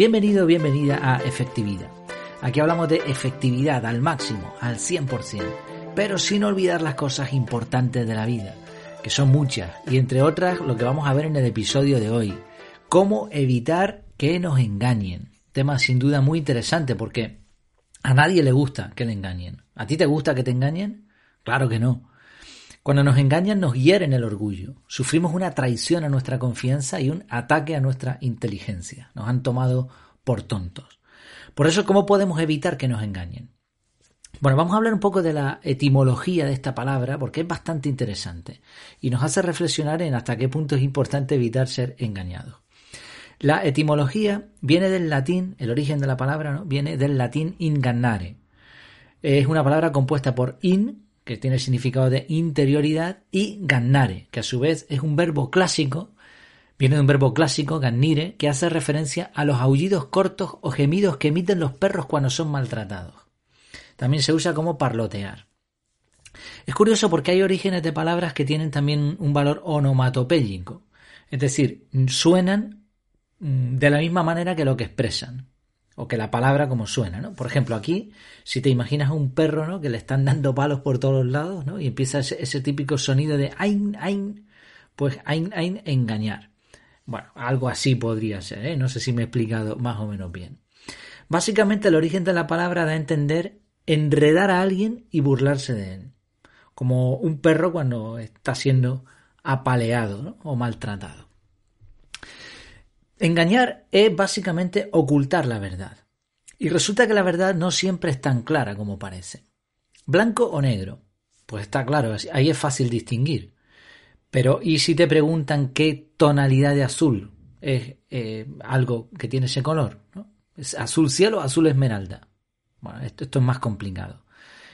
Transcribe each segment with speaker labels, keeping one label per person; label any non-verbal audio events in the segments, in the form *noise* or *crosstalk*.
Speaker 1: Bienvenido, bienvenida a Efectividad. Aquí hablamos de efectividad al máximo, al 100%, pero sin olvidar las cosas importantes de la vida, que son muchas, y entre otras lo que vamos a ver en el episodio de hoy, cómo evitar que nos engañen. Tema sin duda muy interesante porque a nadie le gusta que le engañen. ¿A ti te gusta que te engañen? Claro que no. Cuando nos engañan nos hieren el orgullo, sufrimos una traición a nuestra confianza y un ataque a nuestra inteligencia. Nos han tomado por tontos. Por eso, ¿cómo podemos evitar que nos engañen? Bueno, vamos a hablar un poco de la etimología de esta palabra porque es bastante interesante y nos hace reflexionar en hasta qué punto es importante evitar ser engañados. La etimología viene del latín, el origen de la palabra ¿no? viene del latín ingannare. Es una palabra compuesta por in, que tiene el significado de interioridad, y gannare, que a su vez es un verbo clásico, viene de un verbo clásico, gannire, que hace referencia a los aullidos cortos o gemidos que emiten los perros cuando son maltratados. También se usa como parlotear. Es curioso porque hay orígenes de palabras que tienen también un valor onomatopéyico, es decir, suenan mm, de la misma manera que lo que expresan o que la palabra como suena, ¿no? Por ejemplo, aquí, si te imaginas a un perro, ¿no? Que le están dando palos por todos lados, ¿no? Y empieza ese, típico sonido de ain, ain, pues ain, ain, engañar. Bueno, algo así podría ser, ¿eh? No sé si me he explicado más o menos bien. Básicamente el origen de la palabra da a entender enredar a alguien y burlarse de él. Como un perro cuando está siendo apaleado o maltratado. Engañar es básicamente ocultar la verdad. Y resulta que la verdad no siempre es tan clara como parece. Blanco o negro. Pues está claro, ahí es fácil distinguir. Pero ¿y si te preguntan qué tonalidad de azul es eh, algo que tiene ese color? ¿Es azul cielo o azul esmeralda? Bueno, esto, esto es más complicado.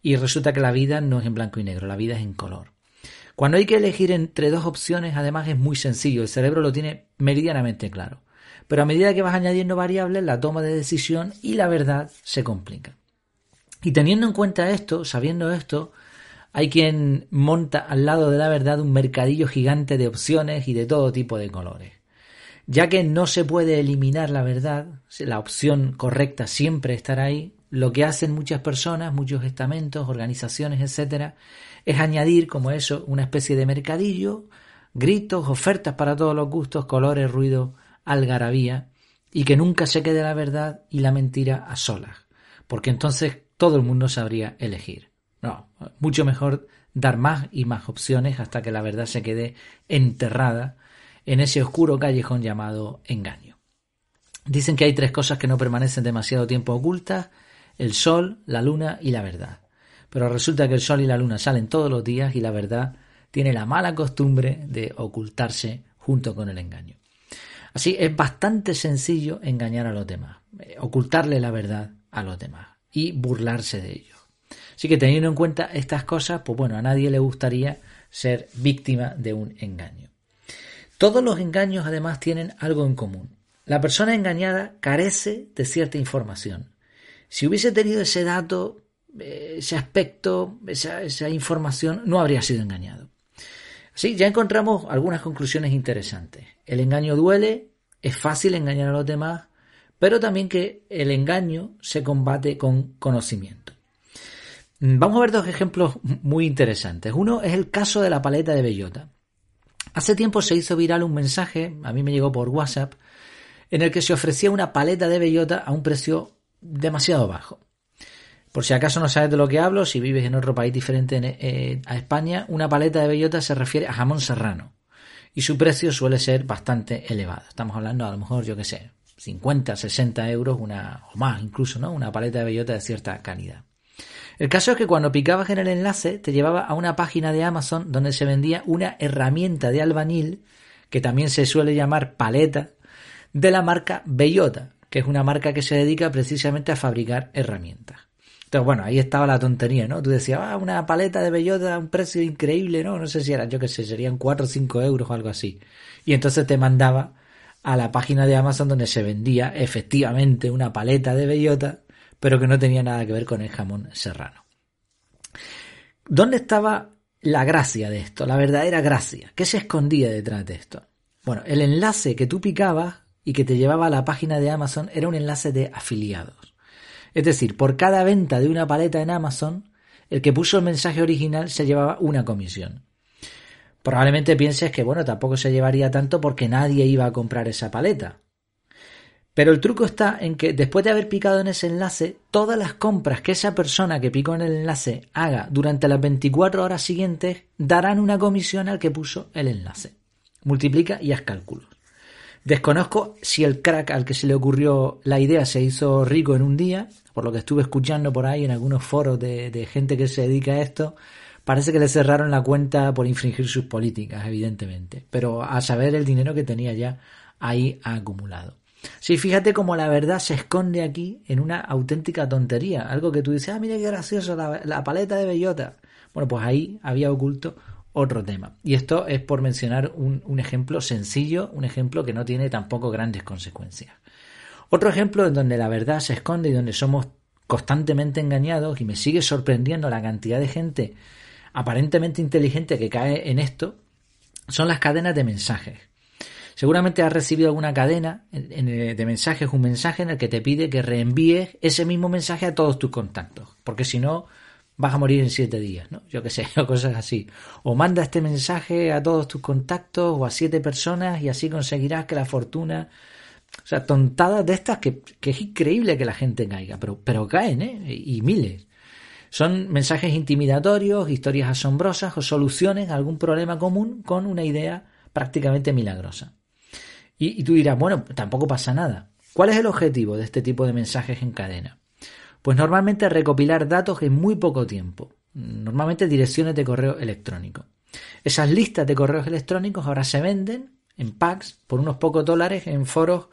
Speaker 1: Y resulta que la vida no es en blanco y negro, la vida es en color. Cuando hay que elegir entre dos opciones, además es muy sencillo, el cerebro lo tiene meridianamente claro. Pero a medida que vas añadiendo variables, la toma de decisión y la verdad se complica. Y teniendo en cuenta esto, sabiendo esto, hay quien monta al lado de la verdad un mercadillo gigante de opciones y de todo tipo de colores. Ya que no se puede eliminar la verdad, la opción correcta siempre estará ahí, lo que hacen muchas personas, muchos estamentos, organizaciones, etcétera, es añadir como eso una especie de mercadillo, gritos, ofertas para todos los gustos, colores, ruido, algarabía y que nunca se quede la verdad y la mentira a solas, porque entonces todo el mundo sabría elegir. No, mucho mejor dar más y más opciones hasta que la verdad se quede enterrada en ese oscuro callejón llamado engaño. Dicen que hay tres cosas que no permanecen demasiado tiempo ocultas, el sol, la luna y la verdad. Pero resulta que el sol y la luna salen todos los días y la verdad tiene la mala costumbre de ocultarse junto con el engaño. Así es bastante sencillo engañar a los demás, eh, ocultarle la verdad a los demás y burlarse de ellos. Así que teniendo en cuenta estas cosas, pues bueno, a nadie le gustaría ser víctima de un engaño. Todos los engaños además tienen algo en común. La persona engañada carece de cierta información. Si hubiese tenido ese dato, eh, ese aspecto, esa, esa información, no habría sido engañado. Sí, ya encontramos algunas conclusiones interesantes. El engaño duele, es fácil engañar a los demás, pero también que el engaño se combate con conocimiento. Vamos a ver dos ejemplos muy interesantes. Uno es el caso de la paleta de bellota. Hace tiempo se hizo viral un mensaje, a mí me llegó por WhatsApp, en el que se ofrecía una paleta de bellota a un precio demasiado bajo. Por si acaso no sabes de lo que hablo, si vives en otro país diferente eh, a España, una paleta de bellota se refiere a jamón serrano y su precio suele ser bastante elevado. Estamos hablando a lo mejor, yo qué sé, 50, 60 euros una, o más incluso, ¿no? Una paleta de bellota de cierta calidad. El caso es que cuando picabas en el enlace te llevaba a una página de Amazon donde se vendía una herramienta de albañil que también se suele llamar paleta de la marca Bellota, que es una marca que se dedica precisamente a fabricar herramientas. Entonces, bueno, ahí estaba la tontería, ¿no? Tú decías, ah, una paleta de bellota a un precio increíble, ¿no? No sé si eran, yo qué sé, serían 4 o 5 euros o algo así. Y entonces te mandaba a la página de Amazon donde se vendía efectivamente una paleta de bellota, pero que no tenía nada que ver con el jamón serrano. ¿Dónde estaba la gracia de esto? La verdadera gracia. ¿Qué se escondía detrás de esto? Bueno, el enlace que tú picabas y que te llevaba a la página de Amazon era un enlace de afiliados. Es decir, por cada venta de una paleta en Amazon, el que puso el mensaje original se llevaba una comisión. Probablemente pienses que, bueno, tampoco se llevaría tanto porque nadie iba a comprar esa paleta. Pero el truco está en que después de haber picado en ese enlace, todas las compras que esa persona que picó en el enlace haga durante las 24 horas siguientes darán una comisión al que puso el enlace. Multiplica y haz cálculos. Desconozco si el crack al que se le ocurrió la idea se hizo rico en un día, por lo que estuve escuchando por ahí en algunos foros de, gente que se dedica a esto, parece que le cerraron la cuenta por infringir sus políticas, evidentemente, pero a saber el dinero que tenía ya ahí acumulado. Sí, fíjate cómo la verdad se esconde aquí en una auténtica tontería. Algo que tú dices, ah, mira qué gracioso, la, paleta de bellota. Bueno, pues ahí había oculto otro tema. Y esto es por mencionar un, un, ejemplo sencillo, un ejemplo que no tiene tampoco grandes consecuencias. Otro ejemplo en donde la verdad se esconde y donde somos constantemente engañados y me sigue sorprendiendo la cantidad de gente aparentemente inteligente que cae en esto son las cadenas de mensajes. Seguramente has recibido alguna cadena de mensajes, un mensaje en el que te pide que reenvíes ese mismo mensaje a todos tus contactos, porque si no vas a morir en siete días, ¿no? Yo qué sé, *laughs* o cosas así. O manda este mensaje a todos tus contactos o a siete personas y así conseguirás que la fortuna... O sea, tontadas de estas que, es increíble que la gente caiga, pero, pero caen, ¿eh? Y miles. Son mensajes intimidatorios, historias asombrosas o soluciones a algún problema común con una idea prácticamente milagrosa. Y, tú dirás, bueno, tampoco pasa nada. ¿Cuál es el objetivo de este tipo de mensajes en cadena? Pues normalmente recopilar datos en muy poco tiempo. Normalmente direcciones de correo electrónico. Esas listas de correos electrónicos ahora se venden en packs por unos pocos dólares en foros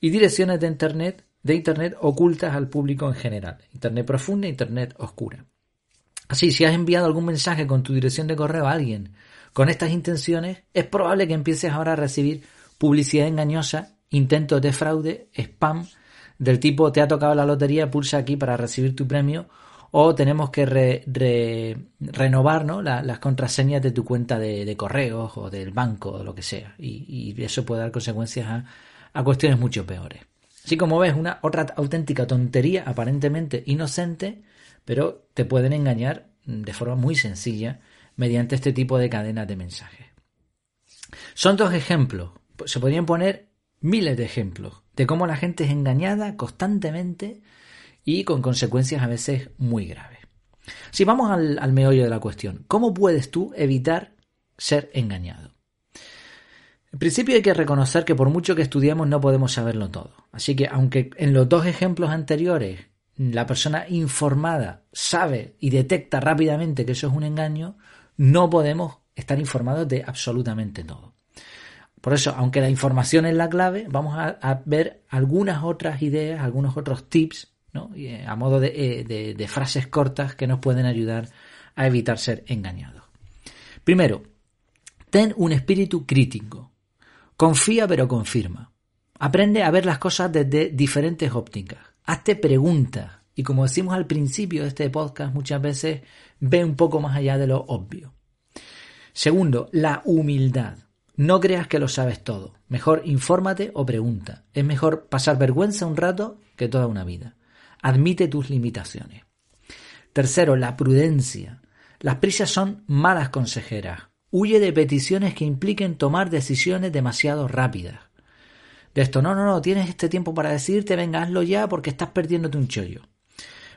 Speaker 1: y direcciones de internet, de internet ocultas al público en general. Internet profunda internet oscura. Así, si has enviado algún mensaje con tu dirección de correo a alguien con estas intenciones, es probable que empieces ahora a recibir publicidad engañosa, intentos de fraude, spam, del tipo te ha tocado la lotería, pulsa aquí para recibir tu premio, o tenemos que renovar las contraseñas de tu cuenta de, correos o del banco o lo que sea. Y, eso puede dar consecuencias a, a, cuestiones mucho peores. Así como ves, una otra auténtica tontería aparentemente inocente, pero te pueden engañar de forma muy sencilla mediante este tipo de cadenas de mensajes. Son dos ejemplos se podrían poner miles de ejemplos de cómo la gente es engañada constantemente y con consecuencias a veces muy graves. Si vamos al, meollo de la cuestión, ¿cómo puedes tú evitar ser engañado? En principio hay que reconocer que por mucho que estudiamos no podemos saberlo todo. Así que aunque en los dos ejemplos anteriores la persona informada sabe y detecta rápidamente que eso es un engaño, no podemos estar informados de absolutamente todo. Por eso, aunque la información es la clave, vamos a, ver algunas otras ideas, algunos otros tips, ¿no? Eh, a modo eh, de, de frases cortas que nos pueden ayudar a evitar ser engañados. Primero, ten un espíritu crítico. Confía pero confirma. Aprende a ver las cosas desde diferentes ópticas. Hazte preguntas. Y como decimos al principio de este podcast, muchas veces ve un poco más allá de lo obvio. Segundo, la humildad. No creas que lo sabes todo. Mejor infórmate o pregunta. Es mejor pasar vergüenza un rato que toda una vida. Admite tus limitaciones. Tercero, la prudencia. Las prisas son malas consejeras. Huye de peticiones que impliquen tomar decisiones demasiado rápidas. De esto, no, no, no, tienes este tiempo para decirte, venga, hazlo ya porque estás perdiéndote un chollo.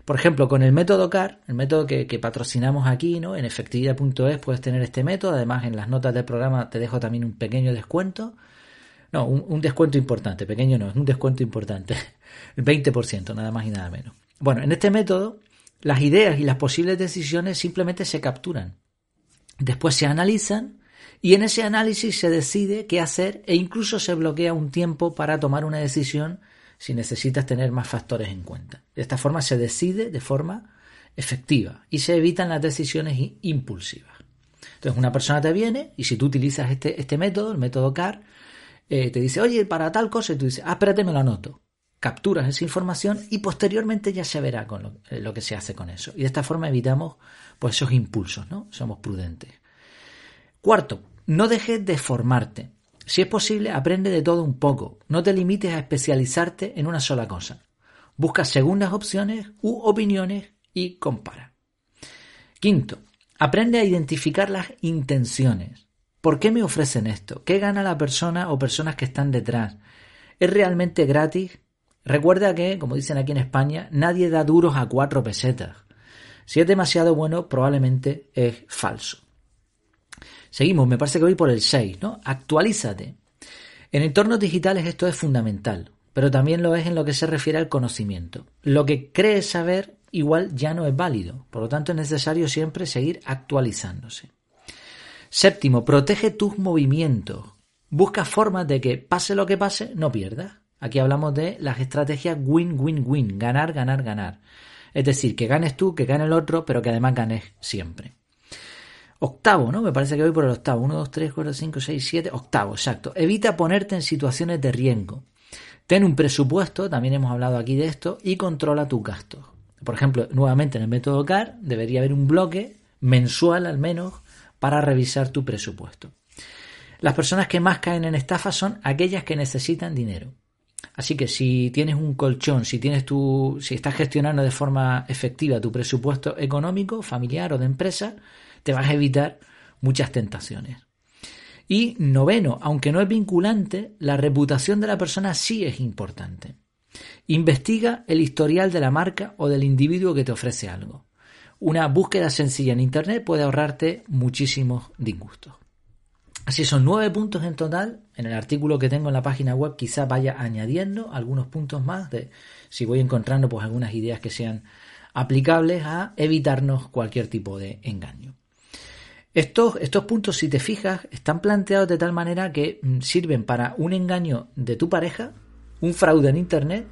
Speaker 1: Por ejemplo, con el método CAR, el método que, patrocinamos aquí, ¿no? En efectividad.es puedes tener este método. Además, en las notas del programa te dejo también un pequeño descuento. No, un, descuento importante, pequeño no, es un descuento importante. *laughs* El 20%, nada más y nada menos. Bueno, en este método, las ideas y las posibles decisiones simplemente se capturan. Después se analizan y en ese análisis se decide qué hacer e incluso se bloquea un tiempo para tomar una decisión si necesitas tener más factores en cuenta. De esta forma se decide de forma efectiva y se evitan las decisiones impulsivas. Entonces una persona te viene y si tú utilizas este, este método, el método CAR, eh, te dice, oye, para tal cosa, y tú dices, ah, espérate, me lo anoto. Capturas esa información y posteriormente ya se verá con lo, eh, lo, que se hace con eso. Y de esta forma evitamos pues, esos impulsos, ¿no? Somos prudentes. Cuarto, no dejes de formarte. Si es posible, aprende de todo un poco. No te limites a especializarte en una sola cosa. Busca segundas opciones u opiniones y compara. Quinto, aprende a identificar las intenciones. ¿Por qué me ofrecen esto? ¿Qué gana la persona o personas que están detrás? ¿Es realmente gratis? Recuerda que, como dicen aquí en España, nadie da duros a cuatro pesetas. Si es demasiado bueno, probablemente es falso. Seguimos, me parece que voy por el 6, ¿no? Actualízate. En entornos digitales esto es fundamental, pero también lo es en lo que se refiere al conocimiento. Lo que crees saber igual ya no es válido, por lo tanto es necesario siempre seguir actualizándose. Séptimo, protege tus movimientos. Busca formas de que, pase lo que pase, no pierdas. Aquí hablamos de las estrategias win-win-win, ganar, ganar, ganar. Es decir, que ganes tú, que gane el otro, pero que además ganes siempre. Octavo, ¿no? Me parece que voy por el octavo. 1, 2, 3, 4, 5, 6, 7. Octavo, exacto. Evita ponerte en situaciones de riesgo. Ten un presupuesto, también hemos hablado aquí de esto, y controla tus gastos. Por ejemplo, nuevamente en el método CAR debería haber un bloque mensual al menos para revisar tu presupuesto. Las personas que más caen en estafa son aquellas que necesitan dinero. Así que si tienes un colchón, si tienes tu, si estás gestionando de forma efectiva tu presupuesto económico, familiar o de empresa, te vas a evitar muchas tentaciones. Y noveno, aunque no es vinculante, la reputación de la persona sí es importante. Investiga el historial de la marca o del individuo que te ofrece algo. Una búsqueda sencilla en Internet puede ahorrarte muchísimos disgustos. Así son nueve puntos en total. En el artículo que tengo en la página web quizá vaya añadiendo algunos puntos más de si voy encontrando pues algunas ideas que sean aplicables a evitarnos cualquier tipo de engaño. Estos, estos puntos, si te fijas, están planteados de tal manera que mm, sirven para un engaño de tu pareja, un fraude en Internet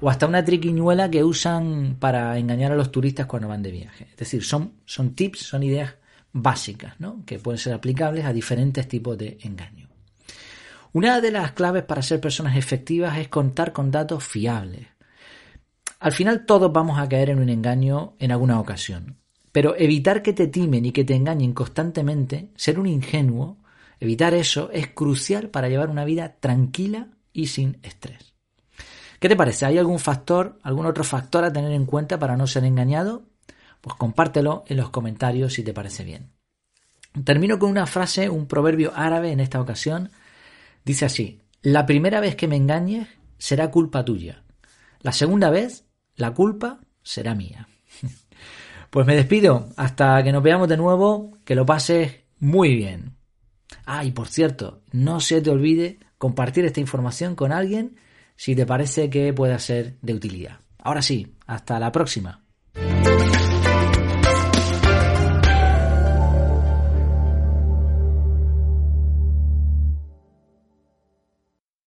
Speaker 1: o hasta una triquiñuela que usan para engañar a los turistas cuando van de viaje. Es decir, son, son tips, son ideas básicas, ¿no? que pueden ser aplicables a diferentes tipos de engaño. Una de las claves para ser personas efectivas es contar con datos fiables. Al final todos vamos a caer en un engaño en alguna ocasión, pero evitar que te timen y que te engañen constantemente, ser un ingenuo, evitar eso es crucial para llevar una vida tranquila y sin estrés. ¿Qué te parece? ¿Hay algún factor, algún otro factor a tener en cuenta para no ser engañado? Pues compártelo en los comentarios si te parece bien. Termino con una frase, un proverbio árabe en esta ocasión. Dice así, la primera vez que me engañes será culpa tuya. La segunda vez, la culpa será mía. *laughs* Pues me despido, hasta que nos veamos de nuevo, que lo pases muy bien. Ah, y por cierto, no se te olvide compartir esta información con alguien si te parece que pueda ser de utilidad. Ahora sí, hasta la próxima.